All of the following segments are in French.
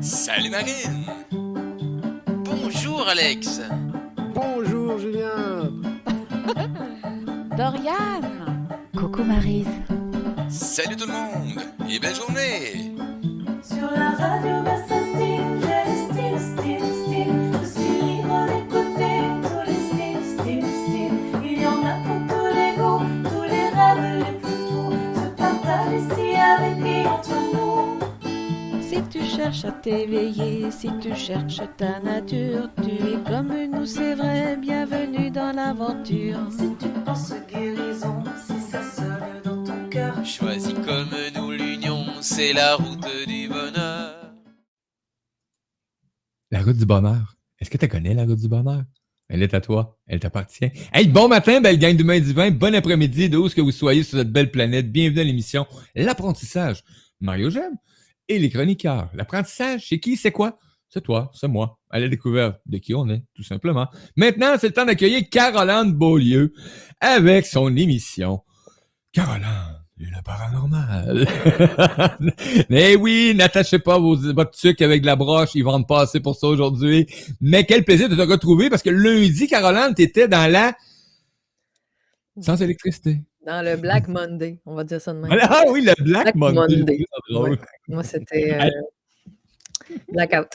Salut Marine. Bonjour Alex. Bonjour Julien. Dorian. Coucou Marise. Salut tout le monde et belle journée. Sur la radio, cherches à t'éveiller, si tu cherches ta nature, tu es comme nous, c'est vrai, bienvenue dans l'aventure. Si tu penses guérison, si ça sonne dans ton cœur. Choisis comme nous l'union, c'est la route du bonheur. La route du bonheur. Est-ce que tu connais la route du bonheur? Elle est à toi. Elle t'appartient. Hey, bon matin, belle gang d'humains divins. Bon après-midi, d'où que vous soyez sur cette belle planète? Bienvenue à l'émission L'apprentissage. Mario Gem et les chroniqueurs. L'apprentissage, c'est qui? C'est quoi? C'est toi, c'est moi. À la découverte de qui on est, tout simplement. Maintenant, c'est le temps d'accueillir Caroline Beaulieu avec son émission. Caroline le paranormal. Mais oui, n'attachez pas vos, votre sucre avec de la broche, ils vont pas assez pour ça aujourd'hui. Mais quel plaisir de te retrouver parce que lundi, Caroline, t'étais dans la... Sans électricité. Dans le Black Monday, on va dire ça de même. Ah oui, le Black, Black Monday. Ouais. Moi, c'était euh, Blackout.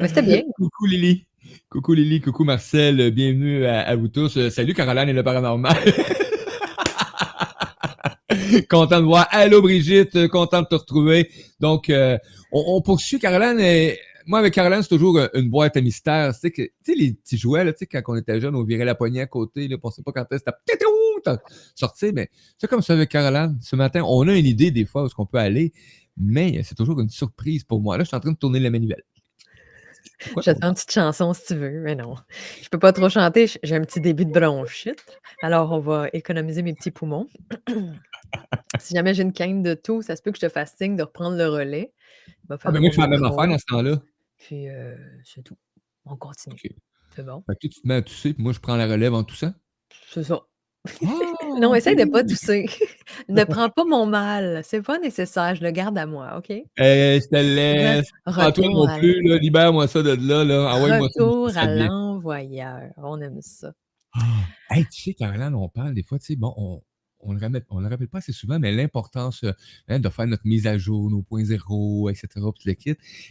Mais c'était bien. Coucou Lily. Coucou Lily, coucou Marcel, bienvenue à, à vous tous. Euh, salut Caroline et le paranormal. content de voir. Allô Brigitte, content de te retrouver. Donc, euh, on, on poursuit Caroline. Et, moi, avec Caroline, c'est toujours euh, une boîte à mystère. Tu sais, que, tu sais les petits jouets, là, tu sais, quand on était jeune, on virait la poignée à côté, là, on sait pas quand est-ce que sorti. Mais c'est comme ça avec Caroline. Ce matin, on a une idée des fois où est-ce qu'on peut aller, mais c'est toujours une surprise pour moi. Là, je suis en train de tourner la manivelle. J'attends une petite chanson si tu veux, mais non. Je peux pas trop chanter, j'ai un petit début de bronchite. Alors, on va économiser mes petits poumons. si jamais j'ai une quinte de tout, ça se peut que je te fasse signe de reprendre le relais. Il va Ah, ben moi, je fais la même affaire dans ce temps-là. Puis, euh, c'est tout. On continue. C'est bon. Fait que toi, tu te mets à tousser, puis moi, je prends la relève en toussant? C'est ça. Ah, Non, essaye de pas tousser. ne prends pas mon mal. C'est pas nécessaire. Je le garde à moi, OK? Je te laisse. Pas toi retour non plus, là. Libère-moi ça de là, là. Envoie-moi ça. Retour ça à l'envoyeur. On aime ça. Ah. Hey, tu sais, Caroline, on parle des fois, tu sais, bon, on on on le rappelle pas assez souvent, mais l'importance euh, hein, de faire notre mise à jour, nos points zéro, etc..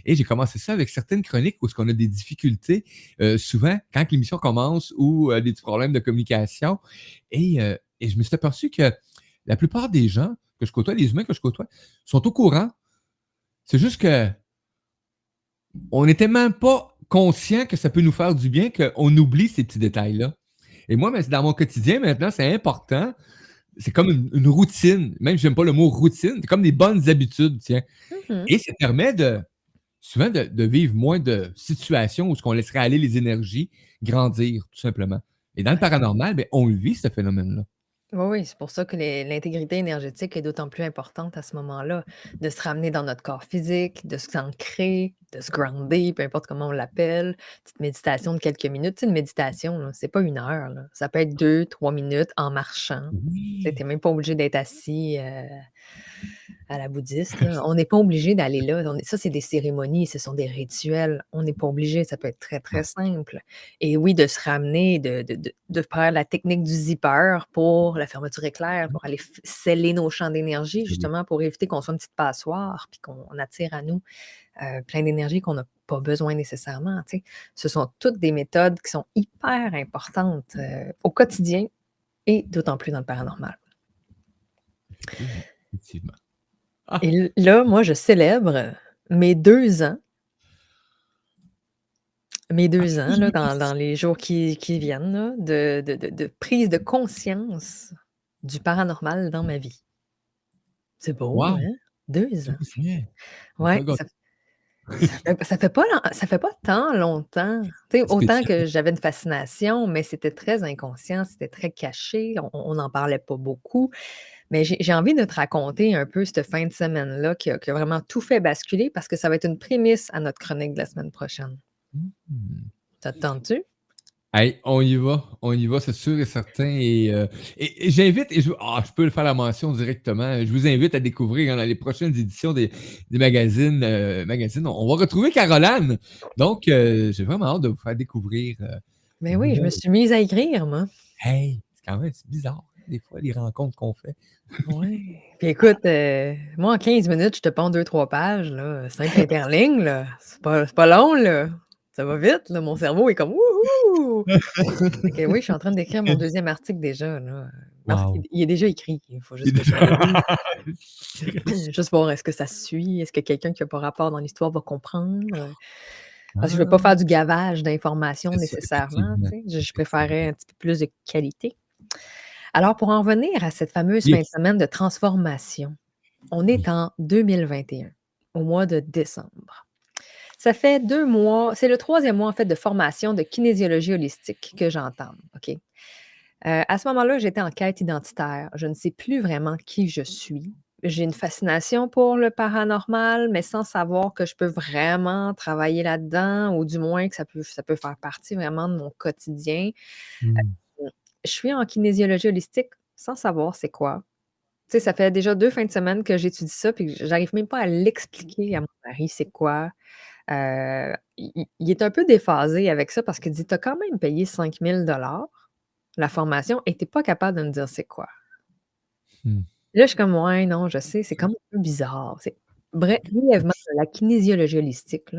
Et j'ai commencé ça avec certaines chroniques où on a des difficultés, euh, souvent, quand l'émission commence, ou euh, des problèmes de communication. Et, euh, et je me suis aperçu que la plupart des gens que je côtoie, les humains que je côtoie, sont au courant. C'est juste que on n'était même pas conscient que ça peut nous faire du bien, qu'on oublie ces petits détails-là. Et moi, dans mon quotidien maintenant, c'est important. C'est comme une, une routine. Même j'aime pas le mot routine, c'est comme des bonnes habitudes, tiens. Mhm. Et ça permet de souvent de, de vivre moins de situations où ce qu'on laisserait aller les énergies grandir, tout simplement. Et dans le paranormal, ben, on le vit, ce phénomène-là. Oui, oui, c'est pour ça que l'intégrité énergétique est d'autant plus importante à ce moment-là, de se ramener dans notre corps physique, de s'ancrer, de se grounder, peu importe comment on l'appelle. Petite méditation de quelques minutes. Tu sais, une méditation, c'est pas une heure. là. Ça peut être deux, trois minutes en marchant. Tu t'es même pas obligé d'être assis euh, à la bouddhiste. là. On n'est pas obligé d'aller là. On est- ça, c'est des cérémonies, ce sont des rituels. On n'est pas obligé. Ça peut être très, très simple. Et oui, de se ramener, de, de, de, de faire la technique du zipper pour la fermeture éclair, pour aller sceller nos champs d'énergie, justement pour éviter qu'on soit une petite passoire, puis qu'on attire à nous euh, plein d'énergie qu'on n'a pas besoin nécessairement. tu sais. Ce sont toutes des méthodes qui sont hyper importantes euh, au quotidien et d'autant plus dans le paranormal. Effectivement. Et l- là, moi, je célèbre mes deux ans. Mes deux ans, là, dans, dans les jours qui, qui viennent, là, de, de- de- de prise de conscience du paranormal dans ma vie. C'est beau, Wow. hein? Deux ans. Ouais, ça, ça fait, ça fait pas, ça fait pas tant longtemps. Autant que j'avais une fascination, mais c'était très inconscient, c'était très caché, on n'en parlait pas beaucoup. Mais j'ai envie de te raconter un peu cette fin de semaine-là qui a, qui a vraiment tout fait basculer parce que ça va être une prémisse à notre chronique de la semaine prochaine. Hmm. Ça te tente-tu? Hey, on y va, on y va, c'est sûr et certain. Et, euh, et- et j'invite, et je, ah, je peux le faire la mention directement, je vous invite à découvrir hein, dans les prochaines éditions des, des magazines, euh, magazines. On, on va retrouver Caroline. Donc, euh, j'ai vraiment hâte de vous faire découvrir. Mais oui, je me suis mise à écrire, moi. hey, c'est quand même bizarre, des fois, les rencontres qu'on fait. Oui. Puis écoute, moi, en 15 minutes, je te pends deux, trois pages, là. Simple interligne, là. C'est pas, c'est pas long, là. Ça va vite, là. Mon cerveau est comme wouhou! Oui, je suis en train d'écrire mon deuxième article déjà, là. Wow. il est déjà écrit. Il faut juste voir est-ce que ça suit, est-ce que quelqu'un qui n'a pas rapport dans l'histoire va comprendre? Parce que je ne veux pas faire du gavage d'informations nécessairement. Je, je préférais un petit peu plus de qualité. Alors, pour en revenir à cette fameuse fin de semaine de transformation, on est en 2021, au mois de décembre. Ça fait deux mois, c'est le troisième mois en fait de formation de kinésiologie holistique que j'entame. OK? Euh, à ce moment-là, j'étais en quête identitaire. Je ne sais plus vraiment qui je suis. J'ai une fascination pour le paranormal, mais sans savoir que je peux vraiment travailler là-dedans, ou du moins que ça peut, ça peut faire partie vraiment de mon quotidien. Hmm. Je suis en kinésiologie holistique sans savoir c'est quoi. Tu sais, ça fait déjà deux fins de semaine que j'étudie ça, puis j'arrive même pas à l'expliquer à mon mari c'est quoi. Euh, il, il est un peu déphasé avec ça parce qu'il dit Tu as quand même payé 5000 la formation et tu n'es pas capable de me dire c'est quoi. Hmm. Là, je suis comme Ouais, non, je sais, c'est comme un peu bizarre. C'est- Bref, brièvement, la kinésiologie holistique,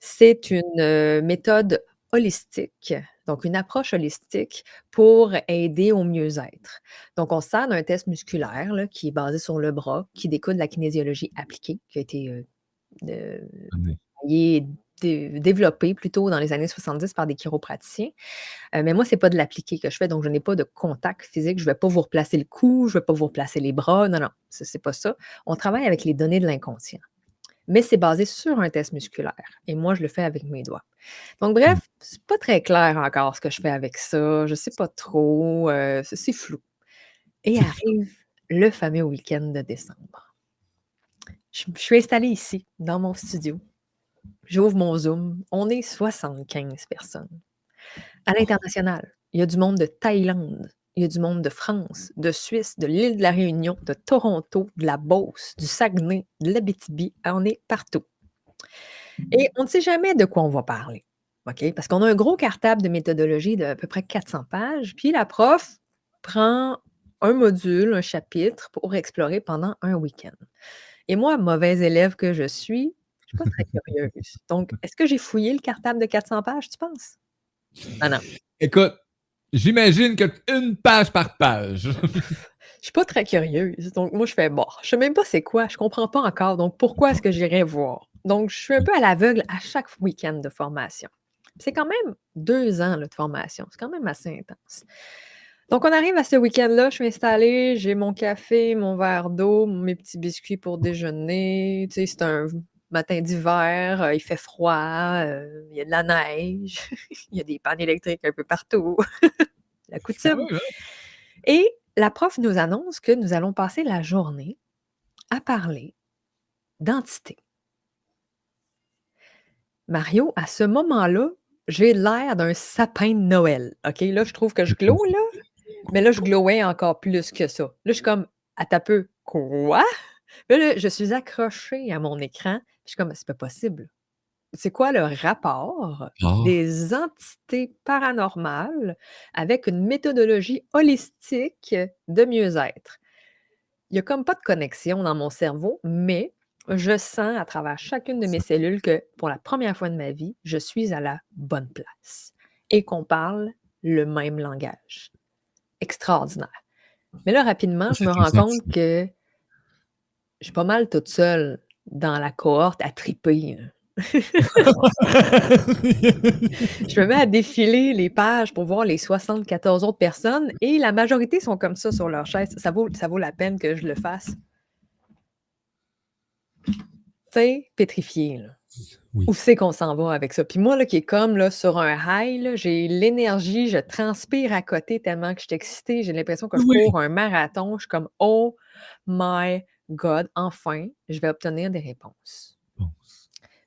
c'est une méthode holistique, donc une approche holistique pour aider au mieux-être. Donc, on se sert d'un test musculaire là, qui est basé sur le bras, qui découle de la kinésiologie appliquée, qui a été euh, développé plutôt dans les années 70 par des chiropraticiens. Euh, mais moi, ce n'est pas de l'appliqué que je fais, donc je n'ai pas de contact physique. Je ne vais pas vous replacer le cou, je ne vais pas vous replacer les bras. Non, non, ce n'est pas ça. On travaille avec les données de l'inconscient. Mais c'est basé sur un test musculaire. Et moi, je le fais avec mes doigts. Donc, bref, c'est pas très clair encore ce que je fais avec ça. Je ne sais pas trop. euh, c'est c'est flou. Et arrive le fameux week-end de décembre. Je, je suis installée ici, dans mon studio. J'ouvre mon Zoom. On est 75 personnes. À l'international, il y a du monde de Thaïlande, il y a du monde de France, de Suisse, de l'île de la Réunion, de Toronto, de la Beauce, du Saguenay, de l'Abitibi. On est partout. Et on ne sait jamais de quoi on va parler. Parce qu'on a un gros cartable de méthodologie de à peu près 400 pages. Puis la prof prend un module, un chapitre pour explorer pendant un week-end. Et moi, mauvaise élève que je suis, je ne suis pas très curieuse. Donc, est-ce que j'ai fouillé le cartable de 400 pages, tu penses? Ah non. Écoute, j'imagine que une page par page. Je suis pas très curieuse. Donc, moi, je fais, bon, je sais même pas c'est quoi, je comprends pas encore. Donc, pourquoi est-ce que j'irais voir? Donc, je suis un peu à l'aveugle à chaque week-end de formation. C'est quand même deux ans de formation. C'est quand même assez intense. Donc, on arrive à ce week-end-là, je suis installée, j'ai mon café, mon verre d'eau, mes petits biscuits pour déjeuner. Tu sais, c'est un matin d'hiver, euh, il fait froid, euh, il y a de la neige, il y a des pannes électriques un peu partout. la coutume. Et la prof nous annonce que nous allons passer la journée à parler d'entité. Mario, à ce moment-là, j'ai l'air d'un sapin de Noël. OK, là, je trouve que je glow, là. Mais là, je glowais encore plus que ça. Là, je suis comme, à ta peu, quoi? Là, là, je suis accrochée à mon écran. Je suis comme, c'est pas possible. C'est quoi le rapport Ah. des entités paranormales avec une méthodologie holistique de mieux-être? Il n'y a comme pas de connexion dans mon cerveau, mais je sens à travers chacune de mes cellules que pour la première fois de ma vie, je suis à la bonne place et qu'on parle le même langage. Extraordinaire. Mais là, rapidement, je me rends compte que je suis pas mal toute seule dans la cohorte à triper. là. Je me mets à défiler les pages pour voir les 74 autres personnes et la majorité sont comme ça sur leur chaise. Ça vaut, ça vaut la peine que je le fasse. Tu sais, pétrifié. Là. Oui. Où c'est qu'on s'en va avec ça? Puis moi, là, qui est comme là, sur un high, j'ai l'énergie, je transpire à côté tellement que je suis excitée. J'ai l'impression que je Oui. cours un marathon. Je suis comme, oh my God, enfin, je vais obtenir des réponses.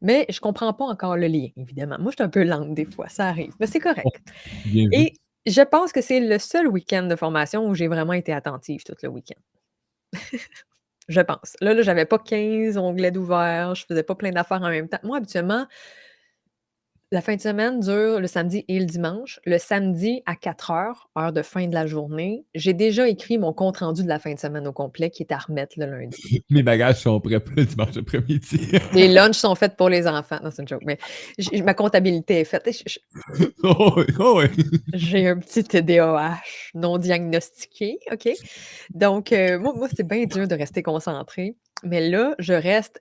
Mais je comprends pas encore le lien, évidemment. Moi, je suis un peu lente des fois, ça arrive, mais c'est correct. bien vu. Et je pense que c'est le seul week-end de formation où j'ai vraiment été attentive tout le week-end. Je pense. Là là, j'avais pas 15 onglets d'ouvert, je faisais pas plein d'affaires en même temps. Moi, habituellement la fin de semaine dure le samedi et le dimanche. Le samedi à 4:00, heure de fin de la journée, j'ai déjà écrit mon compte rendu de la fin de semaine au complet qui est à remettre le lundi. Mes bagages sont prêts pour le dimanche après-midi. Les lunchs sont faits pour les enfants. Non, c'est une joke, mais ma comptabilité est faite. Oh oui, oh oui. j'ai un petit TDAH non diagnostiqué, OK? Donc, heu, moi moi, c'est bien dur de rester concentrée, mais là, je reste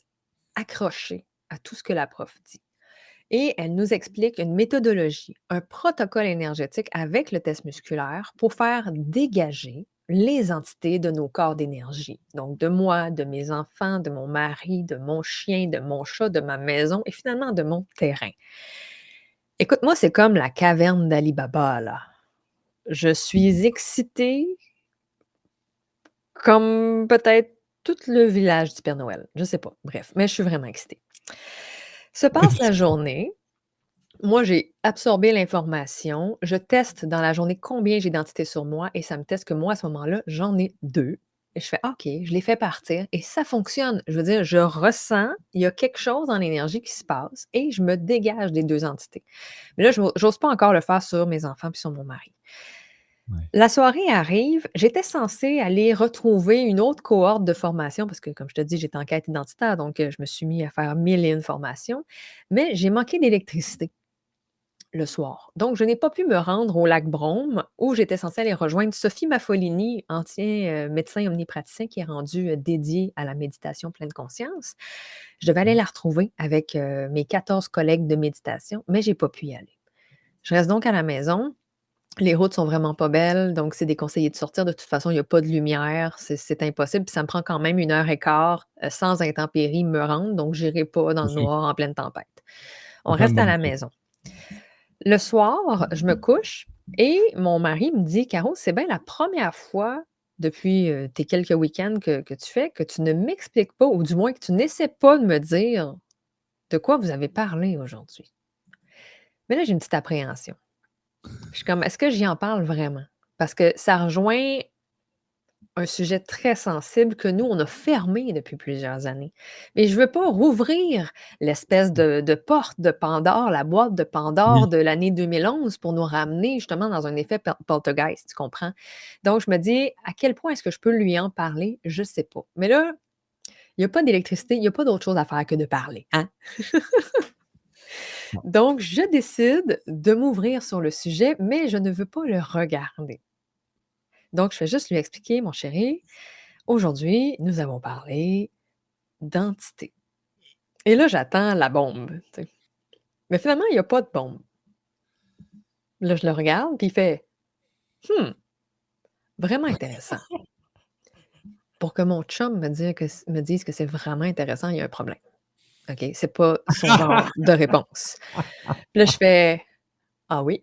accrochée à tout ce que la prof dit et elle nous explique une méthodologie, un protocole énergétique avec le test musculaire pour faire dégager les entités de nos corps d'énergie. Donc de moi, de mes enfants, de mon mari, de mon chien, de mon chat, de ma maison et finalement de mon terrain. Écoute, moi, c'est comme la caverne d'Ali Baba, là. Je suis excitée comme peut-être tout le village du Père Noël. Je sais pas, bref, mais je suis vraiment excitée. Se passe la journée. Moi, j'ai absorbé l'information. Je teste dans la journée combien j'ai d'entités sur moi et ça me teste que moi, à ce moment-là, j'en ai 2 et je fais: «OK», je les fais partir et ça fonctionne. Je veux dire, je ressens, il y a quelque chose dans l'énergie qui se passe et je me dégage des 2 entités. Mais là, j'o j'ose pas encore le faire sur mes enfants puis sur mon mari. Ouais. La soirée arrive, j'étais censée aller retrouver une autre cohorte de formation parce que, comme je te dis, j'étais en quête identitaire, donc heu, je me suis mis à faire 1000 et une formations, mais j'ai manqué d'électricité le soir. Donc, je n'ai pas pu me rendre au lac Brome où j'étais censée aller rejoindre Sophie Maffolini, ancien, heu, médecin omnipraticien qui est rendu, heu, dédié à la méditation pleine conscience. Je devais aller Mmh. la retrouver avec, mes 14 collègues de méditation, mais j'ai pas pu y aller. Je reste donc à la maison. Les routes sont vraiment pas belles, donc c'est déconseillé de sortir. De toute façon, il y a pas de lumière, c'est impossible. Puis ça me prend quand même 1 heure et quart, heu, sans intempéries me rendre, donc j'irai pas dans le noir en pleine tempête. On reste à la maison. Le soir, je me couche et mon mari me dit: «Caro, c'est bien la première fois depuis, heu, tes quelques week-ends que que tu fais, que tu ne m'expliques pas ou du moins que tu n'essaies pas de me dire de quoi vous avez parlé aujourd'hui». Mais là, j'ai une petite appréhension. Je suis comme: «Est-ce que j'y en parle vraiment?» parce que ça rejoint un sujet très sensible que nous, on a fermé depuis plusieurs années. Mais je veux pas rouvrir l'espèce de de porte de Pandore, la boîte de Pandore Oui. de l'année 2011 pour nous ramener justement dans un effet poltergeist, tu comprends? Donc je me dis: «À quel point est-ce que je peux lui en parler?» Je sais pas. Mais là, il y a pas d'électricité, il y a pas d'autre chose à faire que de parler, hein? Donc je décide de m'ouvrir sur le sujet, mais je ne veux pas le regarder. Donc je fais juste lui expliquer: «Mon chéri, aujourd'hui, nous avons parlé d'entités» et là, j'attends la bombe. Mais finalement, il y a pas de bombe. Là, je le regarde, puis il fait: «Mmh, vraiment intéressant». Pour que mon chum que me dise que c'est vraiment intéressant, il y a un problème. OK? C'est pas son genre de réponse. Puis là, je fais: «Ah oui?»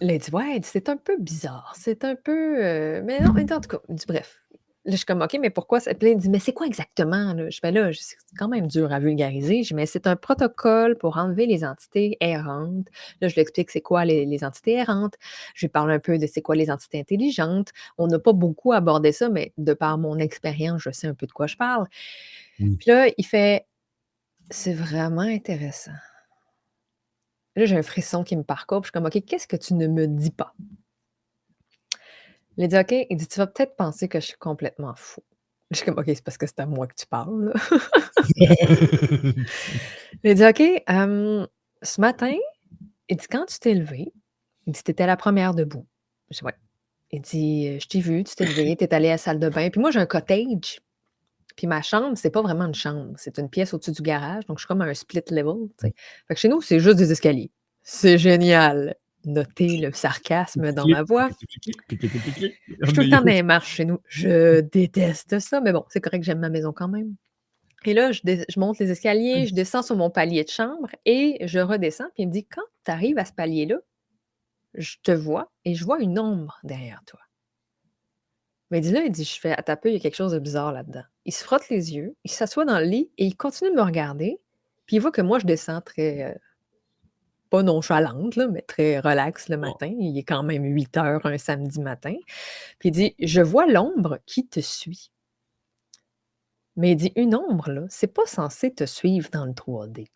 Là, il dit: «Ouais», «C'est un peu bizarre, c'est un peu, heu, mais non, en tout cas», il dit: «Bref». Là, je suis comme: «OK, mais pourquoi ça?» puis là, il dit: «Mais c'est quoi exactement, là?» Je fais: «Là, c'est quand même dur à vulgariser». Je dis: «Mais c'est un protocole pour enlever les entités errantes». Là, je lui explique c'est quoi les les entités errantes. Je lui parle un peu de c'est quoi les entités intelligentes. On n'a pas beaucoup abordé ça, mais de par mon expérience, je sais un peu de quoi je parle. Oui. Puis là, il fait: «C'est vraiment intéressant». Là, j'ai un frisson qui me parcourt, puis je suis comme: «OK, qu'est-ce que tu ne me dis pas?» Il dit: «OK», il dit: «Tu vas peut-être penser que je suis complètement fou». Je suis comme: «OK, c'est parce que c'est à moi que tu parles, là». Il dit: «OK, ce matin», il dit: «Quand tu t'es levée», il dit: «Tu étais la 1re debout». Je dis: «Ouais». Il dit: «Heu, je t'ai vue, tu t'es levée, tu es allée à la salle de bain». Puis moi, j'ai un cottage, puis ma chambre, c'est pas vraiment une chambre, c'est une pièce au-dessus du garage, donc je suis comme à un split level, sais. Fait que chez nous, c'est juste des escaliers. C'est génial. Notez le sarcasme dans ma voix. Je suis tout le temps dans les marches chez nous. Je déteste ça, mais bon, c'est correct, j'aime ma maison quand même. Et là, je je monte les escaliers, je descends sur mon palier de chambre et je redescends, puis il me dit: «Quand tu arrives à ce palier-là, je te vois et je vois une ombre derrière toi». Mais il dit là, il dit je fais: «Attends un peu, il y a quelque chose de bizarre là-dedans». Il se frotte les yeux, il s'assoit dans le lit et il continue de me regarder Puis il voit que moi, je descends très, heu, pas nonchalante, là, mais très relax le matin. Il est quand même 8 heures un samedi matin. Puis il dit: «Je vois l'ombre qui te suit». Mais il dit: «Une ombre, là, c'est pas censé te suivre dans le 3D».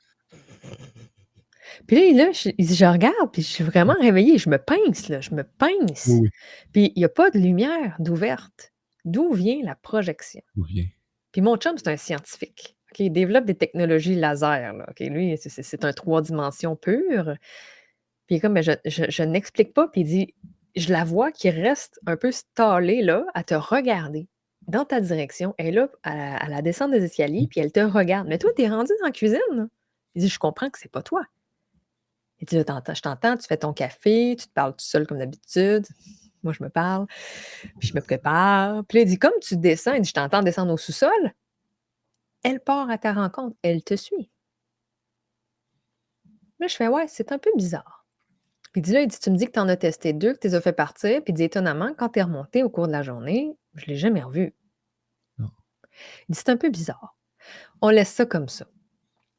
Puis là, je «Je regarde, puis je suis vraiment réveillée, je me pince, là, je me pince». Oui, oui. Puis il y a pas de lumière d'ouverte. D'où vient la projection? D'où vient? Puis mon chum, c'est un scientifique. Il développe des technologies laser, là. Lui, c'est un 3 dimensions pur. Puis il est comme: «Mais je je je n'explique pas». Puis il dit: «Je la vois qui reste un peu stallée là, à te regarder dans ta direction. Elle est là à la à la descente des escaliers, puis elle te regarde. Mais toi, tu es rendu dans la cuisine, là». Il dit: «Je comprends que c'est pas toi». Il dit: «Là, t'entends je t'entends, tu fais ton café, tu te parles tout seul comme d'habitude». Moi, je me parle, puis je me prépare. Puis là, il dit: «Comme tu descends», il dit: «Je t'entends descendre au sous-sol». Elle part à ta rencontre, elle te suit. Là, je fais: «Ouais, c'est un peu bizarre». Puis il dit là, il dit: «Tu me dis que tu en as testé 2, que tu les as fait partir». Puis il dit: «Étonnamment, quand tu es remontée au cours de la journée, je l'ai jamais revue». Non. Il dit: «C'est un peu bizarre. On laisse ça comme ça».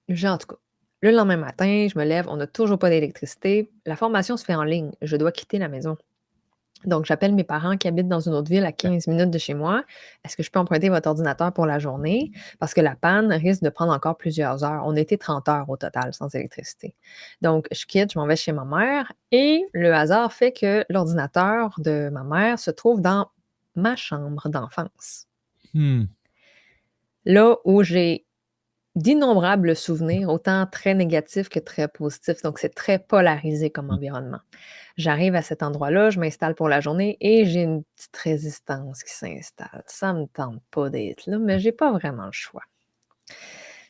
J'ai en tout cas, le lendemain matin, je me lève, on n'a toujours pas d'électricité. La formation se fait en ligne. Je dois quitter la maison. Donc, j'appelle mes parents qui habitent dans une autre ville à 15 minutes de chez moi. «Est-ce que je peux emprunter votre ordinateur pour la journée? Parce que la panne risque de prendre encore plusieurs heures». On été 30 heures au total sans électricité. Donc, je quitte, je m'en vais chez ma mère et le hasard fait que l'ordinateur de ma mère se trouve dans ma chambre d'enfance. Mmh. Là où j'ai d'innombrables souvenirs, autant très négatifs que très positifs. Donc, c'est très polarisé comme Mmh. environnement. J'arrive à cet endroit-là, je m'installe pour la journée et j'ai une petite résistance qui s'installe. Ça me tente pas d'être là, mais j'ai pas vraiment le choix.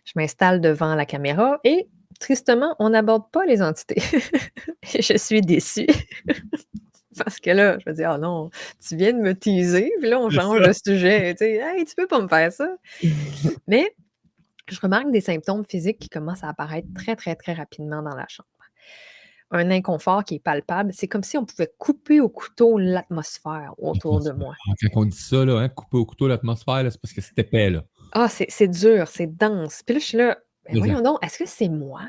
Je m'installe devant la caméra et tristement, on n'aborde pas les entités. Et je suis déçue. Parce que là, je me dis: «Ah non, tu viens de me teaser, puis là, on change de sujet, tu sais. Hey, tu peux pas me faire ça». Mais je remarque des symptômes physiques qui commencent à apparaître très, très, très rapidement dans la chambre. Un inconfort qui est palpable, c'est comme si on pouvait couper au couteau l'atmosphère autour de moi. Quand on dit ça, là, hein, couper au couteau l'atmosphère, c'est parce que c'est épais, là. Ah, c'est dur, c'est dense. Puis là, je suis là: «Ben voyons donc, est-ce que c'est moi?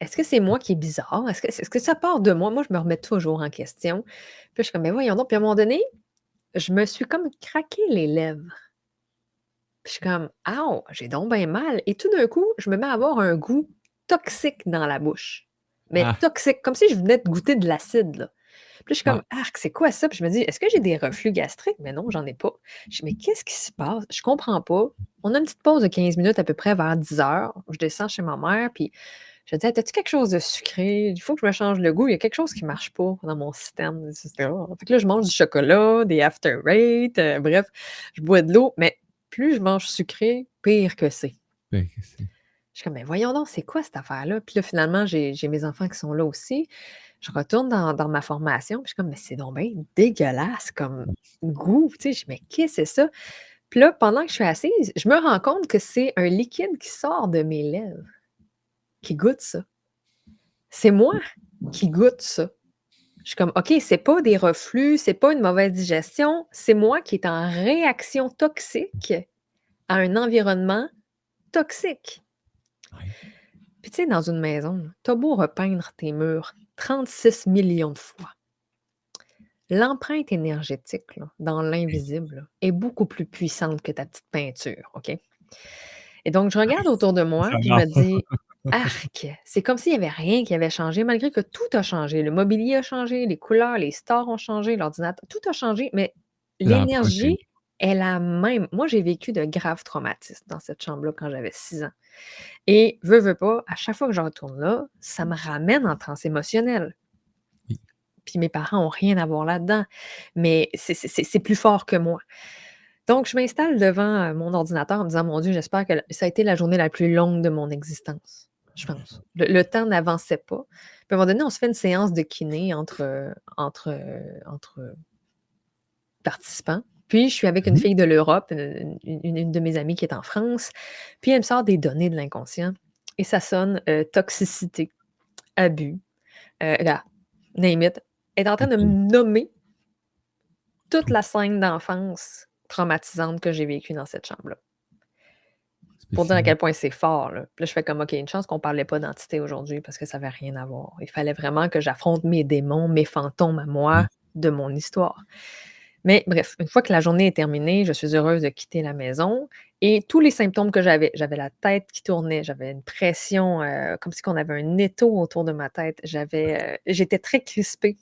Est-ce que c'est moi qui est bizarre? Est-ce que que ça part de moi?» Moi, je me remets toujours en question. Puis là, je suis comme: «Mais voyons donc». Puis à un moment donné, je me suis comme craqué les lèvres. Puis je suis comme: «Aouh, j'ai donc bien mal» et tout d'un coup, je me mets à avoir un goût toxique dans la bouche. Mais Ah! toxique, comme si je venais de goûter de l'acide, là. Puis là, je suis comme: Ah! «Arc, c'est quoi ça?» Puis je me dis: «Est-ce que j'ai des reflux gastriques?» Mais non, j'en ai pas. Je dis: «Mais qu'est-ce qui se passe? Je comprends pas». On a une petite pause de 15 minutes à peu près vers 10:00. Je descends chez ma mère, puis je dis: «Hey, as-tu quelque chose de sucré? Il faut que je me change le goût. Il y a quelque chose qui marche pas dans mon système». Fait que là, je mange du chocolat, des After Eight, heu, bref, je bois de l'eau, mais plus je mange sucré, pire que c'est. Que c'est Je suis comme: «Mais voyons donc, c'est quoi cette affaire-là?» Puis là, finalement, j'ai j'ai mes enfants qui sont là aussi. Je retourne dans dans ma formation, puis je suis comme: «Mais c'est donc bien dégueulasse comme goût», tu sais? Je dis: «Mais qu'est-ce que c'est ça?» Puis là, pendant que je suis assise, je me rends compte que c'est un liquide qui sort de mes lèvres, qui goûte ça. C'est moi qui goûte ça. Je suis comme: «OK, c'est pas des reflux, c'est pas une mauvaise digestion, c'est moi qui est en réaction toxique à un environnement toxique». Puis tu sais, dans une maison, là, tu as beau repeindre tes murs 36 millions de fois. L'empreinte énergétique, là, dans l'invisible, est beaucoup plus puissante que ta petite peinture, OK? Et donc, je regarde autour de moi, puis je me dis: «Arc!» C'est comme s'il y avait rien qui avait changé, malgré que tout a changé. Le mobilier a changé, les couleurs, les stores ont changé, l'ordinateur, tout a changé, mais l'énergie est la même. Moi, j'ai vécu de graves traumatismes dans cette chambre-là quand j'avais 6 ans. Et veux, veux pas, à chaque fois que je retourne là, ça me ramène en transe émotionnelle. Oui. Puis mes parents ont rien à voir là-dedans, mais c'est plus fort que moi. Donc, je m'installe devant, heu, mon ordinateur en me disant: «Mon Dieu, j'espère que ça a été la journée la plus longue de mon existence», je pense. Le le temps n'avançait pas. Puis à un moment donné, on se fait une séance de kiné entre, participants. Puis je suis avec une Mmh. fille de l'Europe, une une une une de mes amies qui est en France. Puis elle me sort des données de l'inconscient et ça sonne, heu, toxicité, abus, heu, là, name it. Elle est en train de me nommer toute la scène d'enfance traumatisante que j'ai vécue dans cette chambre-là. Pour dire à quel point c'est fort, là. Puis là, je fais comme: «OK, une chance qu'on parlait pas d'entité aujourd'hui parce que ça avait rien à voir». Il fallait vraiment que j'affronte mes démons, mes fantômes à moi Mmh. de mon histoire. Mais bref, une fois que la journée est terminée, je suis heureuse de quitter la maison et tous les symptômes que j'avais, j'avais la tête qui tournait, j'avais une pression, heu, comme si qu'on avait un étau autour de ma tête. J'avais, heu, j'étais très crispée.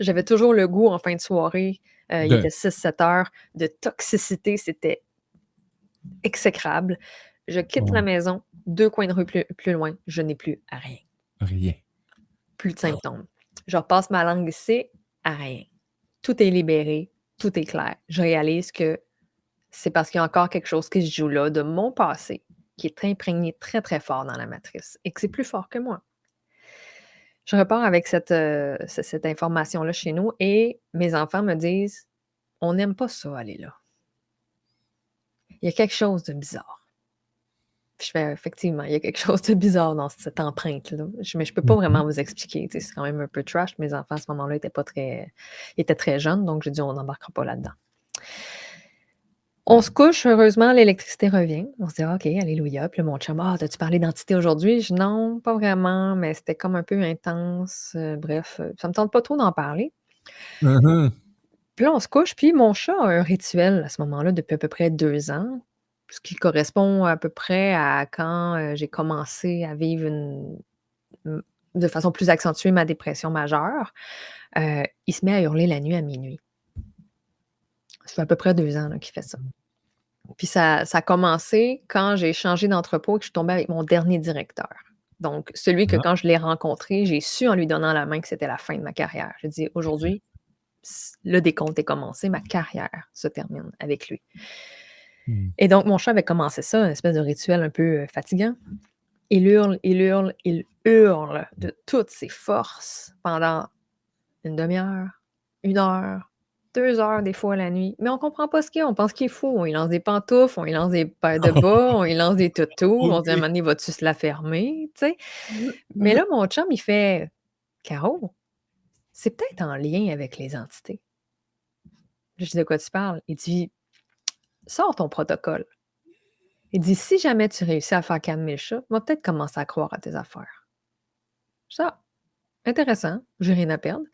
J'avais toujours le goût en fin de soirée, heu, il était 6-7 heures, de toxicité, c'était exécrable. Je quitte la maison, 2 coins de rue plus plus loin, je n'ai plus à rien. Rien. Plus de symptômes. Je repasse ma langue ici, à rien. Tout est libéré, tout est clair. Je réalise que c'est parce qu'il y a encore quelque chose qui se joue là de mon passé, qui est imprégné très, très fort dans la matrice et que c'est plus fort que moi. Je repars avec cette, ce cette information-là chez nous et mes enfants me disent: «On n'aime pas ça aller là». Il y a quelque chose de bizarre. Puis je fais: «Effectivement, il y a quelque chose de bizarre dans cette empreinte-là». Mais je peux pas Mmh vraiment vous expliquer, c'est quand même un peu trash. Mes enfants, à ce moment-là, étaient pas très ils étaient très jeunes, donc j'ai dit: «On n'embarquera pas là-dedans». On se couche, heureusement, l'électricité revient. On se dit: «OK, alléluia». Puis mon chum: «Ah, t'as-tu parlé d'entité aujourd'hui?» Je dis: «Non, pas vraiment, mais c'était comme un peu intense, heu, bref, heu, ça me tente pas trop d'en parler». Mmh mh. Puis là, on se couche, puis mon chat a un rituel à ce moment-là depuis à peu près 2 ans, ce qui correspond à peu près à quand, heu, j'ai commencé à vivre une de façon plus accentuée ma dépression majeure. Heu, il se met à hurler la nuit à minuit. Ça fait à peu près 2 ans, qu'il fait ça. Puis ça ça a commencé quand j'ai changé d'entrepôt et que je suis tombée avec mon dernier directeur. Donc celui que Ah. quand je l'ai rencontré, j'ai su en lui donnant la main que c'était la fin de ma carrière. J'ai dit: «Aujourd'hui, le décompte est commencé, ma carrière se termine avec lui». Mmh. Et donc mon chat avait commencé ça, une espèce de rituel un peu, heu, fatigant. Il hurle, il hurle, il hurle de toutes ses forces pendant une 1/2 heure, 1 heure, 2 heures des fois la nuit, mais on comprend pas ce qu'il y a, on pense qu'il est fou. On lui lance des pantoufles, on lui lance des paires de bas, on lui lance des toutous, on se dit: «À un moment donné, vas-tu se la fermer?» sais? Mais là, mon chum, il fait: «Caro, c'est peut-être en lien avec les entités». Je dis: «De quoi tu parles?» Il dit: «Sors ton protocole». Il dit: «Si jamais tu réussis à faire calmer le chat, va peut-être commencer à croire à tes affaires». Je «Ah, intéressant, j'ai rien à perdre».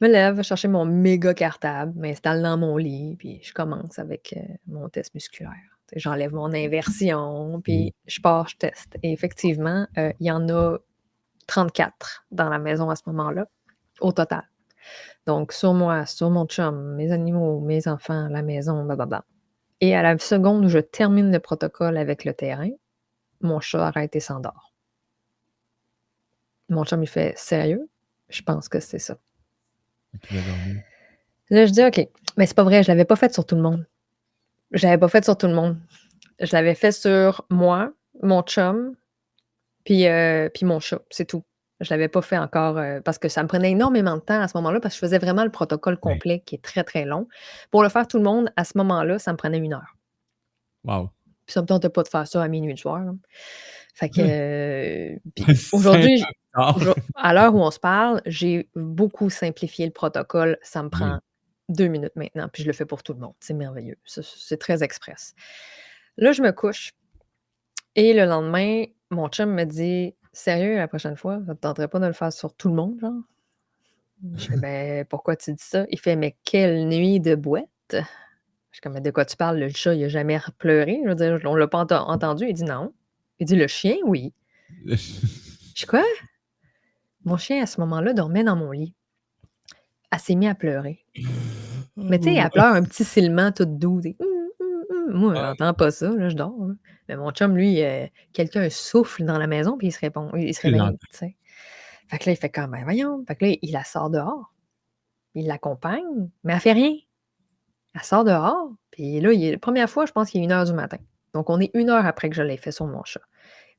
Me lève, vais chercher mon méga cartable, m'installe dans mon lit, puis je commence avec, heu, mon test musculaire. J'enlève mon inversion, puis je pars, je teste et effectivement, heu, il y en a 34 dans la maison à ce moment-là, au total. Donc sur moi, sur mon chum, mes animaux, mes enfants, la maison, blablabla. Et à la seconde où je termine le protocole avec le terrain, mon chat arrête et s'endort. Mon chum, il fait: «Sérieux? Je pense que c'est ça». Là, je dis: «OK». Mais c'est pas vrai, je l'avais pas fait sur tout le monde. Je l'avais pas fait sur tout le monde. Je l'avais fait sur moi, mon chum, puis, heu, puis mon chat, c'est tout. Je l'avais pas fait encore, heu, parce que ça me prenait énormément de temps à ce moment-là, parce que je faisais vraiment le protocole Oui. complet qui est très, très long. Pour le faire tout le monde, à ce moment-là, ça me prenait 1 heure. Wow. Puis ça me tentait pas de faire ça à minuit le soir, là. Fait que, puis 5 aujourd'hui, à l'heure où on se parle, j'ai beaucoup simplifié le protocole. Ça me prend Oui. 2 minutes maintenant, puis je le fais pour tout le monde. C'est merveilleux. C'est très express. Là, je me couche et le lendemain, mon chum me dit: «Sérieux, la prochaine fois, ça te tenterait pas de le faire sur tout le monde, genre?» Je fais: «Ben, pourquoi tu dis ça?» Il fait: «Mais quelle nuit de boîte!» Je suis comme: «Mais de quoi tu parles? Le chat, il a jamais pleuré. Je veux dire, on l'a pas enten entendu». Il dit: «Non». Il dit: «Le chien, oui». Je dis: «Quoi?» Mon chien, à ce moment-là, dormait dans mon lit. Elle s'est mis à pleurer. Mais tu sais, elle pleure un petit silement tout doux, Moi, Ah. j'entends pas ça, là, je dors, là. Mais mon chum, lui, heu, quelqu'un souffle dans la maison, puis il se répond il se Il réveille, l'entend. tu sais. Fait que là, il fait comme: «Ben voyons». Fait que là, il la sort dehors. Il l'accompagne, mais elle fait rien. Elle sort dehors, puis là, il est 1re fois, je pense qu'il est 1:00 du matin. Donc on est 1 heure après que je l'ai fait sur mon chat.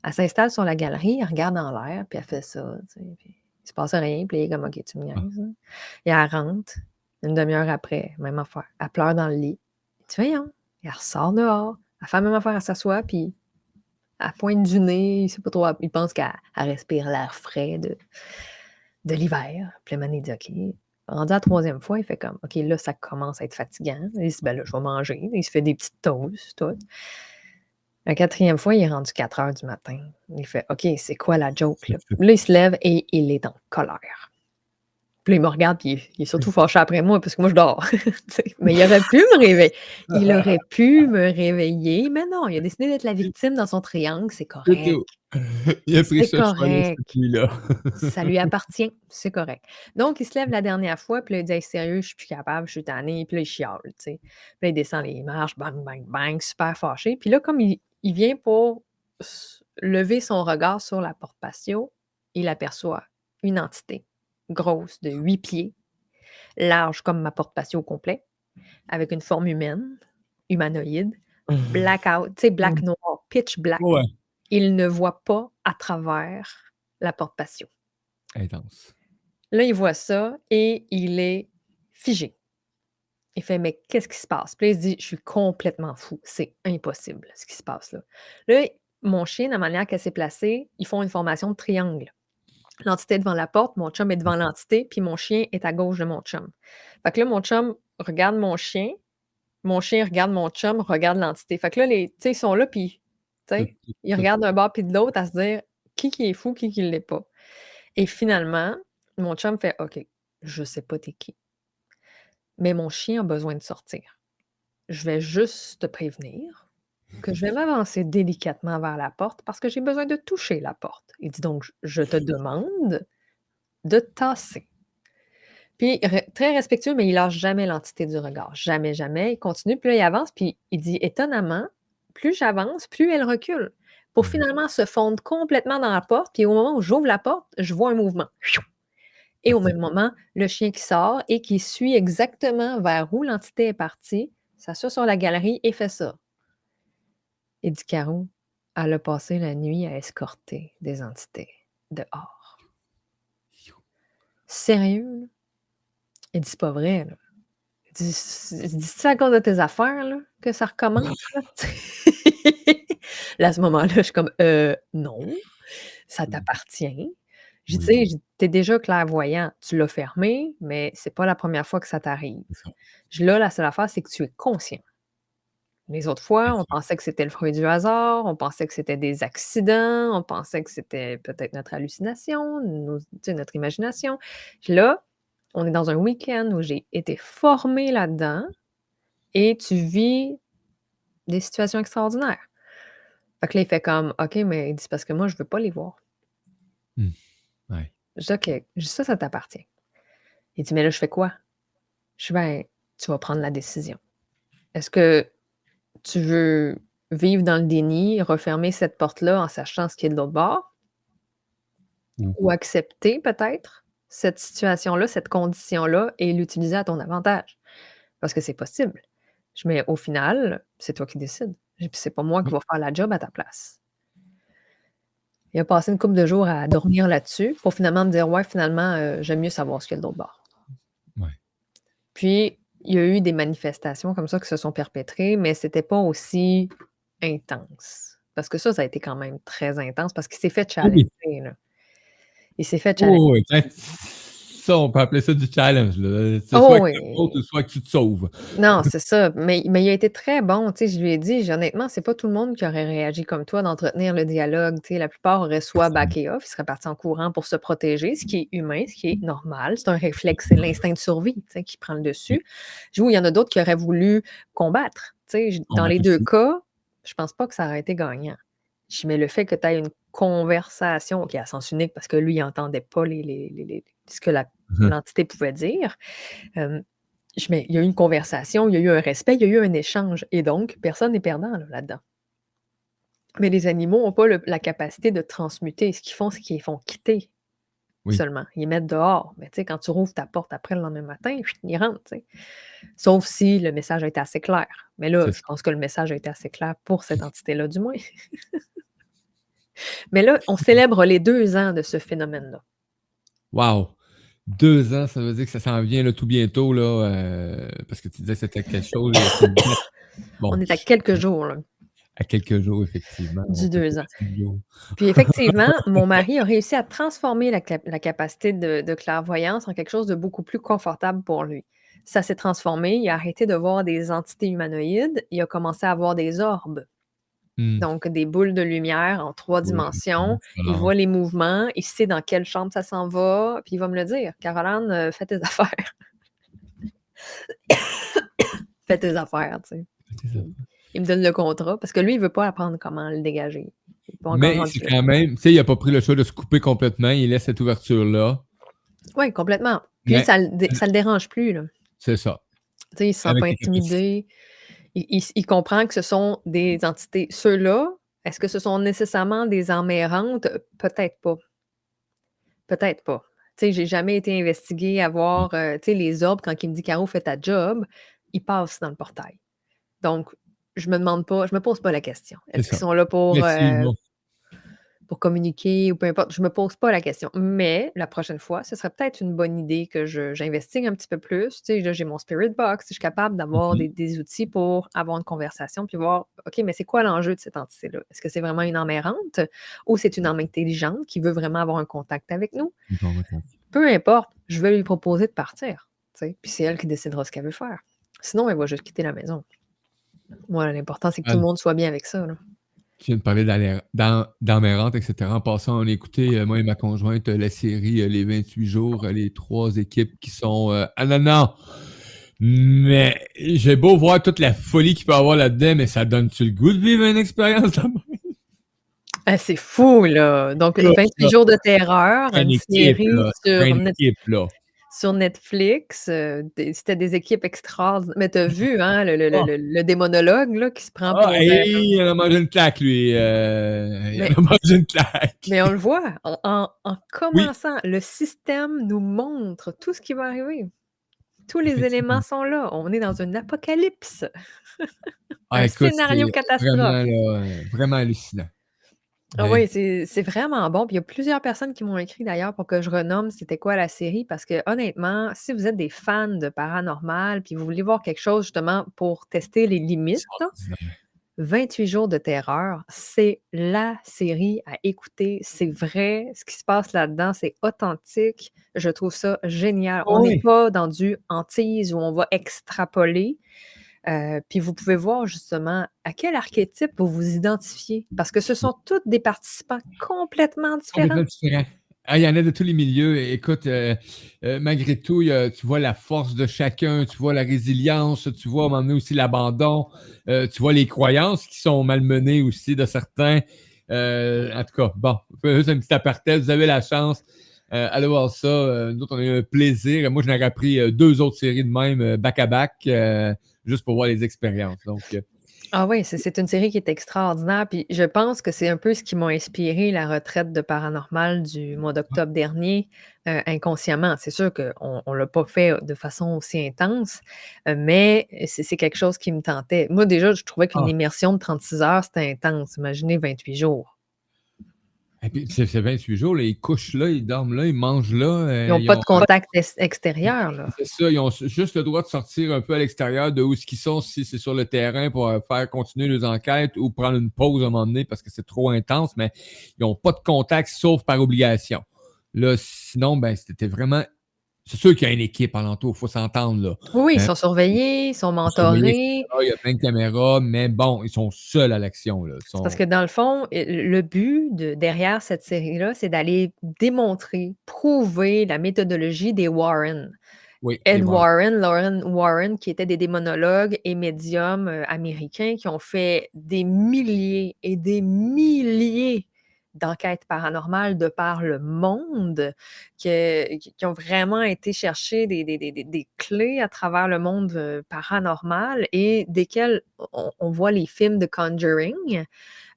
Elle s'installe sur la galerie, elle regarde en l'air, puis elle fait ça, tu sais, puis il se passe rien, puis il est comme: «OK, tu me Ah. niaises, là». Et elle rentre, une 1/2 heure après, même affaire. Elle pleure dans le lit. Dit: «Voyons». Elle ressort dehors. Elle fait la même affaire, elle s'assoit, puis elle pointe du nez, il sait pas trop, il pense qu'elle elle respire l'air frais de de l'hiver. Puis donné, il dit: «OK». Rendu à la 3e fois, il fait comme: «OK, là, ça commence à être fatigant». Il dit: «Ben là, je vais manger». Il se fait des petites toasts, tout. La quatrième fois, il est rendu 4 heures du matin. Il fait OK, c'est quoi la joke? Là? Là, il se lève et il est en colère. Puis là, il me regarde, puis il, est surtout fâché après moi parce que moi, je dors. Mais il aurait pu me réveiller. Il aurait pu me réveiller, mais non, il a décidé d'être la victime dans son triangle. C'est correct. Il a pris ce correct. nuit-là. Ça lui appartient. C'est correct. Donc, il se lève la dernière fois, puis là, il dit Hey, Sérieux, je suis plus capable, je suis tanné. Puis là, il chiale. tu sais. Puis là, il descend les marches, bang, bang, bang, super fâché. Puis là, comme il, il vient pour lever son regard sur la porte patio, il aperçoit une entité grosse de huit pieds, large comme ma porte patio au complet, avec une forme humaine, humanoïde, blackout, tu sais, black noir, pitch black. Ouais. Il ne voit pas à travers la porte patio. Intense. Là, il voit ça et il est figé. Il fait Mais qu'est-ce qui se passe? Puis là, il se dit Je suis complètement fou. C'est impossible ce qui se passe là. Là, mon chien, la manière qu'elle s'est placée, ils font une formation de triangle. L'entité est devant la porte, mon chum est devant l'entité, puis mon chien est à gauche de mon chum. Fait que là, mon chum regarde mon chien, mon chien regarde mon chum, regarde l'entité. Fait que là, les, ils sont là, puis ils regardent d'un bord puis de l'autre à se dire qui qui est fou, qui qui l'est pas. Et finalement, mon chum fait OK, je sais pas t'es qui, mais mon chien a besoin de sortir. Je vais juste te prévenir que je vais m'avancer délicatement vers la porte parce que j'ai besoin de toucher la porte. Il dit donc, je te demande de tasser. Puis, très respectueux, mais il lâche jamais l'entité du regard. Jamais, jamais. Il continue, puis là, il avance, puis il dit étonnamment, plus j'avance, plus elle recule. Pour Mhm. finalement se fondre complètement dans la porte, puis au moment où j'ouvre la porte, je vois un mouvement. Et au même moment, le chien qui sort et qui suit exactement vers où l'entité est partie, s'assure sur la galerie et fait ça. Il dit Caro, elle a passé la nuit à escorter des entités dehors. Sérieux? là? Il dit c'est pas vrai. Là. Il dit c'est à cause de tes affaires là, que ça recommence. Là, Là, à ce moment-là, je suis comme euh, non, ça t'appartient. Je dis, Oui. sais, t'es déjà clairvoyant, tu l'as fermé, mais c'est pas la première fois que ça t'arrive. Là, la seule affaire, c'est que tu es conscient. Les autres fois, on pensait que c'était le fruit du hasard, on pensait que c'était des accidents, on pensait que c'était peut-être notre hallucination, nos- notre imagination. Là, on est dans un week-end où j'ai été formée là-dedans et tu vis des situations extraordinaires. Fait que là, il fait comme, OK, mais il dit, parce que moi, je veux pas les voir. Ouais. Je dis, OK, ça, ça t'appartient. Il dit, mais là, je fais quoi? Je dis, ben, tu vas prendre la décision. Est-ce que tu veux vivre dans le déni, refermer cette porte-là en sachant ce qui est de l'autre bord? Ou- Ou accepter peut-être cette situation-là, cette condition-là et l'utiliser à ton avantage? Parce que c'est possible. Je mets au final, c'est toi qui décides. Et puis c'est pas moi qui va faire la job à ta place. Il a passé une couple de jours à dormir là-dessus pour finalement me dire Ouais, finalement, euh, j'aime mieux savoir ce qu'il y a de l'autre bord. Ouais. Puis, il y a eu des manifestations comme ça qui se sont perpétrées, mais c'était pas aussi intense. Parce que ça, ça a été quand même très intense parce qu'il s'est fait challenger. là. Il s'est fait challenger. Oh, oui, quand- ça, on peut appeler ça du challenge. Là. C'est Oh, soit oui. que tu soit que tu te sauves. Non, c'est ça. Mais, mais il a été très bon. Tu sais, je lui ai dit, honnêtement, c'est pas tout le monde qui aurait réagi comme toi d'entretenir le dialogue. Tu sais, la plupart auraient soit backé off, ils seraient partis en courant pour se protéger, ce qui est humain, ce qui est normal. C'est un réflexe, c'est l'instinct de survie tu sais, qui prend le dessus. Je vois, il y en a d'autres qui auraient voulu combattre. Tu sais, dans les deux cas, je pense pas que ça aurait été gagnant. Mets le fait que tu aies une conversation, qui à sens unique parce que lui, il n'entendait pas les, les- les- les- ce que la- Mhm. l'entité pouvait dire. Euh, je mets, il y a eu une conversation, il y a eu un respect, il y a eu un échange. Et donc, personne n'est perdant là, là-dedans. Mais les animaux n'ont pas le- la capacité de transmuter. Ce qu'ils font, c'est qu'ils font quitter Oui. seulement. Ils mettent dehors. Mais tu sais, quand tu rouvres ta porte après le lendemain matin, ils rentrent. tu sais. Sauf si le message a été assez clair. Mais là, je pense que le message a été assez clair pour cette entité-là, du moins. Mais là, on célèbre les deux ans de ce phénomène-là. Wow! Deux ans, ça veut dire que ça s'en vient là, tout bientôt, là, euh, parce que tu disais que c'était quelque chose. là. Bon, On est à quelques jours. là. à quelques jours, effectivement. Du deux ans. Puis effectivement, mon mari a réussi à transformer la capacité de, de clairvoyance en quelque chose de beaucoup plus confortable pour lui. Ça s'est transformé, il a arrêté de voir des entités humanoïdes, il a commencé à voir des orbes. Mmh. Donc, des boules de lumière en 3 Oui, je dimensions. Il voit les mouvements, il sait dans quelle chambre ça s'en va, puis il va me le dire: «Caroline, heu, fais tes affaires». «Fais tes affaires», tu sais. Il me donne le contrat parce que lui, il veut pas apprendre comment le dégager. Mais c'est quand même tu sais, il a pas pris le choix de se couper complètement, il laisse cette ouverture-là. Oui, complètement. Puis Mais ça ça le dérange plus, là. C'est ça. Tu sais, il se sent Avec pas capacités. Il il s il comprend que ce sont des entités. Ceux-là, est-ce que ce sont nécessairement des emmerrantes? Peut-être pas. Peut-être pas. Tu sais, j'ai jamais été investiguée à voir, heu, tu sais, les orbes quand il me dit: «Caro, fais ta job», ils passent dans le portail. Donc, je me demande pas je me pose pas la question. Est-ce qu'ils sont là pour, vont pour communiquer ou peu importe? Je me pose pas la question. Mais la prochaine fois, ce serait peut-être une bonne idée que je j'investigue un petit peu plus. Tu sais, là, j'ai mon spirit box, je suis capable d'avoir Mmh des des outils pour avoir une conversation puis voir: «OK, mais c'est quoi l'enjeu de cette entité-là? Est-ce que c'est vraiment une emmerdante ou c'est une âme intelligente qui veut vraiment avoir un contact avec nous?» Bon. Peu importe, je vais lui proposer de partir, tu sais, puis c'est elle qui décidera ce qu'elle veut faire. Sinon, elle va juste quitter la maison. Moi, l'important, c'est que tout le monde soit bien avec ça, là. Tu viens de parler d'aller d'em d'emmerdante et cetera. En passant, on a écouté, heu, moi et ma conjointe, heu, la série, heu, Les 28 jours, les 3 équipes qui sont, heu ah non, non! Mais j'ai beau voir toute la folie qu'il peut y avoir là-dedans, mais ça donne-tu le goût de vivre une expérience même? Ah, c'est fou, là! Donc, Là, 28 là. jours de terreur, Une une équipe, série là. sur Une Net équipe, là. Sur Netflix, des c'était des équipes extraordina mais tu as vu, hein, le le le Ah! le le démonologue, là, qui se prend pour, Ah, heu et il en a mangé une claque, lui, il Mais en a mangé une claque. mais on le voit, en en en Oui. commençant, le système nous montre tout ce qui va arriver. Tous les éléments sont là. On est dans un apocalypse. Ah, Un écoute, scénario catastrophe. vraiment, là, heu, vraiment hallucinant. Ah oui, c'est c'est vraiment bon. Puis il y a plusieurs personnes qui m'ont écrit d'ailleurs pour que je renomme c'était quoi la série parce que honnêtement, si vous êtes des fans de paranormal puis vous voulez voir quelque chose justement pour tester les limites, là, Extraordinaire. 28 jours de terreur, c'est la série à écouter. C'est vrai, ce qui se passe là-dedans, c'est authentique. Je trouve ça génial. Ah On n'est oui. pas dans du hantise où on va extrapoler. Heu, puis vous pouvez voir justement à quel archétype vous vous identifiez parce que ce sont toutes des participants complètement différents. Complètement. Ah, il y en a de tous les milieux. Écoute, heu heu, malgré tout, a tu vois la force de chacun, tu vois la résilience, tu vois à un moment donné aussi l'abandon, tu vois les croyances qui sont malmenées aussi de certains. En tout cas, bon, juste un petit aparté, vous avez la chance, allez voir ça. Nous autres, on a eu un plaisir. Moi, j'en aurais pris, heu, 2 autres séries de même, back à back, juste pour voir les expériences. Donc, heu Ah oui, c'est une série qui est extraordinaire. Puis je pense que c'est un peu ce qui m'a inspiré la retraite de paranormal du mois d'octobre dernier, heu, inconsciemment. C'est sûr qu'on on l'a pas fait de façon aussi intense, heu, mais c'est c'est quelque chose qui me tentait. Moi, déjà, je trouvais qu'une Ah. immersion de 36 heures, c'était intense. Imaginez 28 jours. Et puis, c'est c'est 28 jours, là, ils couchent là, ils dorment là, ils mangent là, Ils heu, n'ont ils pas de ont contact ex extérieur, là. C'est ça, ils ont juste le droit de sortir un peu à l'extérieur de où ce qu'ils sont, si c'est sur le terrain pour, heu, faire continuer leurs enquêtes ou prendre une pause à un moment donné parce que c'est trop intense, mais ils ont pas de contact sauf par obligation. Là, sinon, ben, c'était vraiment c'est sûr qu'il y a une équipe alentour, faut s'entendre, là. Oui, ils Hein? sont surveillés, ils sont mentorés. il y a plein de caméras, mais bon, ils sont seuls à l'action, là. Parce que dans le fond, le but de derrière cette série-là, c'est d'aller démontrer, prouver la méthodologie des Warren. oui, Ed Warren. Warren, Lauren Warren, qui étaient des démonologues et médiums, heu, américains qui ont fait des milliers et des milliers d'enquêtes paranormales de par le monde, que qui ont vraiment été chercher des des des des des clés à travers le monde, heu, paranormal et desquels on on voit les films de Conjuring,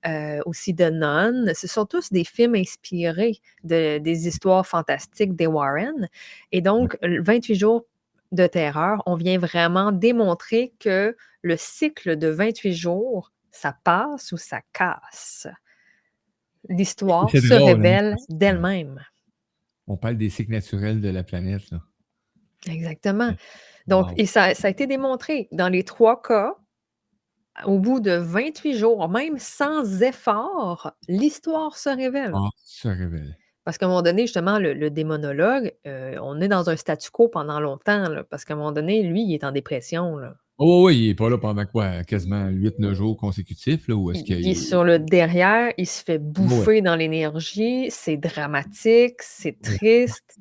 heu, aussi de Nun. Ce sont tous des films inspirés de des histoires fantastiques des Warren et donc l 28 jours de terreur, on vient vraiment démontrer que le cycle de 28 jours, ça passe ou ça casse. L'histoire se drôle, hein, révèle d'elle-même. on parle des cycles naturels de la planète, là. Exactement. Donc Wow. et ça ça a été démontré dans les 3 cas, au bout de 28 jours, même sans effort, l'histoire se révèle. Ah, se révèle. Parce qu'à un moment donné, justement, le le démonologue, heu, on est dans un statu quo pendant longtemps, là, parce qu'à un moment donné, lui, il est en dépression, là. Oh oui, il n'est pas là pendant quoi? Quasiment 8-9 jours consécutifs, là, ou est-ce Il, qu'il il est sur le derrière, il se fait bouffer dans l'énergie, c'est dramatique, c'est triste,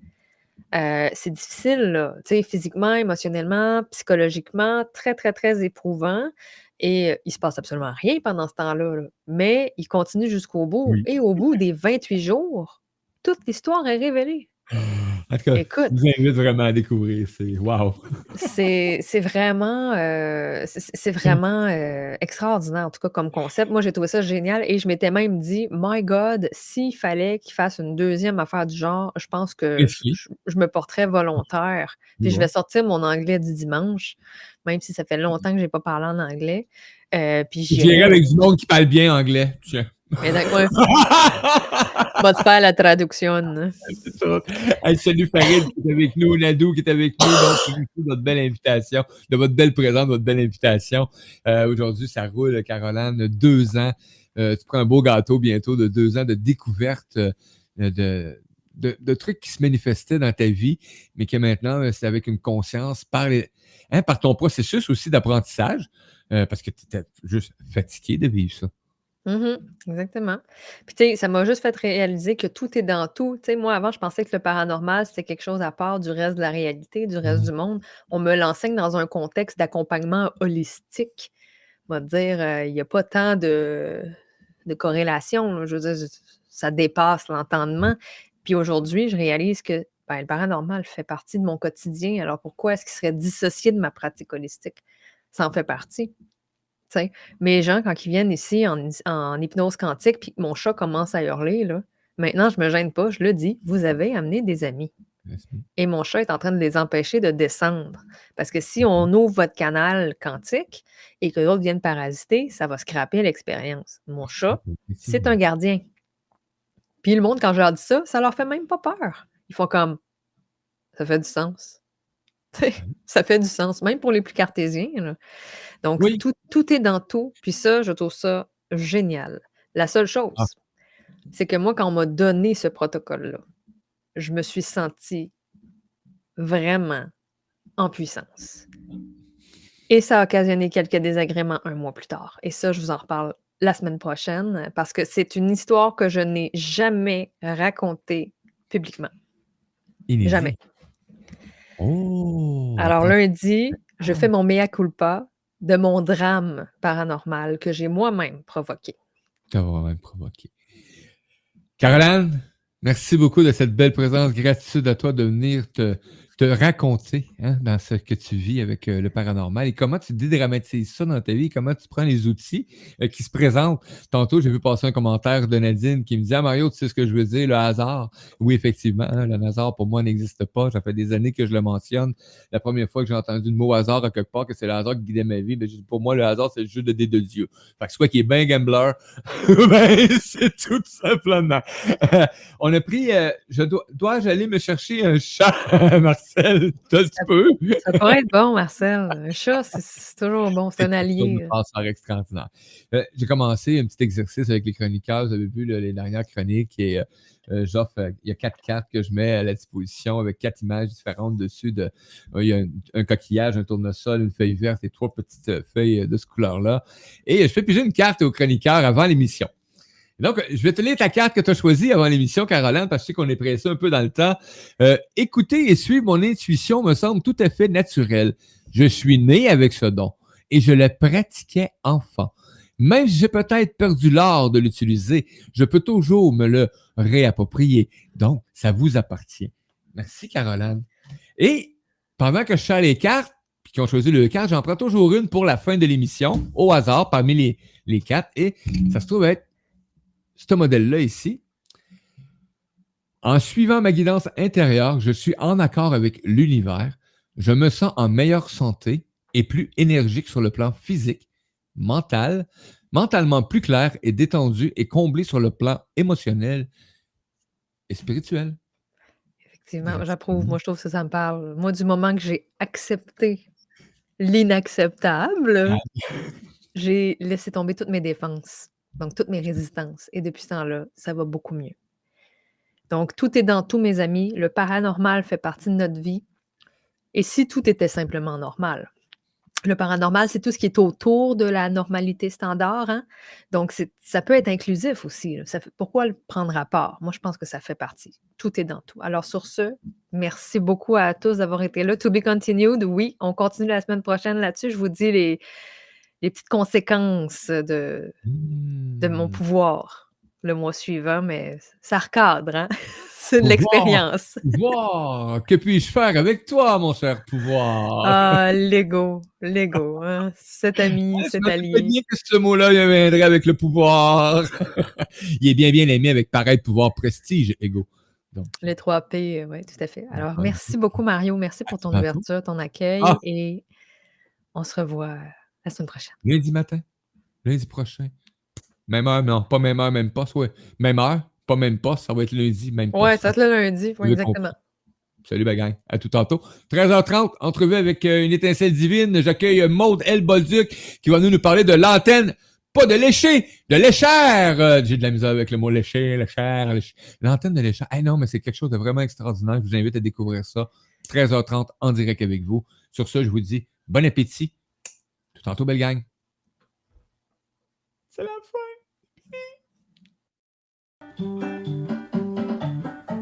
euh, c'est difficile, là, tu sais, physiquement, émotionnellement, psychologiquement, très, très, très éprouvant. Et euh, il se passe absolument rien pendant ce temps-là, là. mais il continue jusqu'au bout. Oui. Et au bout des 28 jours, toute l'histoire est révélée. En tout cas, Écoute. je vous invite vraiment à découvrir. C'est wow! C'est vraiment, euh, c'est vraiment euh, extraordinaire, en tout cas, comme concept. Moi, j'ai trouvé ça génial et je m'étais même dit, My God, s'il fallait qu'il fasse une deuxième affaire du genre, je pense que je, me porterais volontaire. Puis je vais sortir mon anglais du dimanche, même si ça fait longtemps que je n'ai pas parlé en anglais. Euh, puis j'irai. avec du monde qui parle bien anglais. Tiens. Mais ouais, va faire la traduction. hein. Salut Farid qui est avec nous, Nadou qui est avec nous. Donc, de votre belle invitation, de votre belle présence, de votre belle invitation. Euh, Aujourd'hui, ça roule, Caroline, deux ans. Euh, tu prends un beau gâteau bientôt de deux ans de découverte euh, de, de, trucs qui se manifestaient dans ta vie, mais que maintenant, c'est avec une conscience par, hein, par ton processus aussi d'apprentissage, parce que tu étais juste fatigué de vivre ça. Mhm, exactement. Puis, tu sais, ça m'a juste fait réaliser que tout est dans tout. Tu sais, moi, avant, je pensais que le paranormal, c'était quelque chose à part du reste de la réalité, du reste Mhm. du monde. On me l'enseigne dans un contexte d'accompagnement holistique. On va dire, euh, il n'y a pas tant de, de corrélation. là. Je veux dire, ça dépasse l'entendement. Puis aujourd'hui, je réalise que ben, le paranormal fait partie de mon quotidien. Alors pourquoi est-ce qu'il serait dissocié de ma pratique holistique? Ça en fait partie. Mes gens, quand ils viennent ici en, en hypnose quantique, puis que mon chat commence à hurler, là, maintenant, je ne me gêne pas, je le dis, vous avez amené des amis. Merci. Et mon chat est en train de les empêcher de descendre. Parce que si on ouvre votre canal quantique et que d'autres viennent parasiter, ça va scraper l'expérience. Mon chat, c'est un gardien. Puis le monde, quand je leur dis ça, ça leur fait même pas peur. Ils font comme ça fait du sens. ça fait du sens, même pour les plus cartésiens. là. Donc, Oui. tout, tout est dans tout. Puis ça, je trouve ça génial. La seule chose, Ah. c'est que moi, quand on m'a donné ce protocole-là, je me suis sentie vraiment en puissance. Et ça a occasionné quelques désagréments un mois plus tard. Et ça, je vous en reparle la semaine prochaine parce que c'est une histoire que je n'ai jamais racontée publiquement. Inédit. Jamais. Oh! Alors attends. lundi, je fais mon mea culpa de mon drame paranormal que j'ai moi-même provoqué. Ça va même provoquer. Caroline, merci beaucoup de cette belle présence. Gratitude à toi de venir te, te raconter hein, dans ce que tu vis avec euh, le paranormal et comment tu dédramatises ça dans ta vie, comment tu prends les outils euh, qui se présentent. Tantôt, j'ai vu passer un commentaire de Nadine qui me disait ah, Mario, tu sais ce que je veux dire, le hasard? Oui, effectivement, hein, le hasard pour moi n'existe pas. Ça fait des années que je le mentionne. La première fois que j'ai entendu le mot hasard à quelque part, que c'est le hasard qui guidait ma vie, dis, pour moi, le hasard, c'est le jeu de dés de Dieu. Fait que soit qui est bien gambler, ben, c'est tout simplement. on a pris, euh, je dois, dois-je aller me chercher un chat, Marcel? Ça pourrait être bon, Marcel. Un chat, c'est- c'est toujours bon. C'est un allié. par extraordinaire. Euh, J'ai commencé un petit exercice avec les chroniqueurs. Vous avez vu là, les dernières chroniques et euh, euh, j'offre, euh, il y a quatre cartes que je mets à la disposition avec quatre images différentes dessus. De, il y a un, un coquillage, un tournesol, une feuille verte et trois petites feuilles de ce couleur-là. Et je fais piger une carte aux chroniqueurs avant l'émission. Donc, je vais te lire ta carte que tu as choisie avant l'émission, Caroline, parce que je sais qu'on est pressé un peu dans le temps. Euh, écouter et suivre mon intuition me semble tout à fait naturel. Je suis né avec ce don et je le pratiquais enfant. Même si j'ai peut-être perdu l'art de l'utiliser, je peux toujours me le réapproprier. Donc, ça vous appartient. Merci, Caroline. Et pendant que je cherche les cartes, puis qu'ils ont choisi le carte, j'en prends toujours une pour la fin de l'émission, au hasard, parmi les, les quatre. Et ça se trouve être ce modèle-là ici. En suivant ma guidance intérieure, je suis en accord avec l'univers. Je me sens en meilleure santé et plus énergique sur le plan physique, mental, mentalement plus clair et détendu et comblé sur le plan émotionnel et spirituel. Effectivement, j'approuve. Moi, je trouve que ça, ça me parle. Moi, du moment que j'ai accepté l'inacceptable, j'ai laissé tomber toutes mes défenses, donc toutes mes résistances. Et depuis ce temps-là, ça va beaucoup mieux. Donc, tout est dans tous mes amis. Le paranormal fait partie de notre vie. Et si tout était simplement normal, Le paranormal, c'est tout ce qui est autour de la normalité standard, hein? Donc ça peut être inclusif aussi, pourquoi le prendre à part? Moi, je pense que ça fait partie. Tout est dans tout. Alors sur ce, merci beaucoup à tous d'avoir été là. To be continued, oui, on continue la semaine prochaine là-dessus. Je vous dis les les petites conséquences de de mon Mmh. pouvoir le mois suivant, mais ça recadre, hein. C'est de l'expérience. Que puis-je faire avec toi, mon cher pouvoir? Ah, l'ego, l'ego, hein. Cet ami, je cet allié. bien que ce mot-là, viendrait avec le pouvoir. Il est bien, bien aimé avec pareil pouvoir, prestige, ego. Donc, Les 3 P, oui, tout à fait. Alors Ouais. merci beaucoup Mario, merci pour ton ouverture, ton accueil Ah! et on se revoit la semaine prochaine. lundi matin, lundi prochain. Même heure, non, pas même heure, même poste, ouais. Même heure, pas même poste, ça va être lundi, même Ouais, poste. ça va être le lundi, avez exactement. Salut, ma gang. À tout tantôt. 13h30, entrevue avec euh, une étincelle divine. J'accueille euh, Maude L. Bolduc qui va nous, nous parler de l'antenne, pas de lécher, de léchère. Euh, J'ai de la misère avec le mot lécher, léchère, lécher. L'antenne de léchère. Eh non, mais c'est quelque chose de vraiment extraordinaire. Je vous invite à découvrir ça. 13h30 en direct avec vous. Sur ce, je vous dis bon appétit. Tantôt, belle gang. C'est la fin.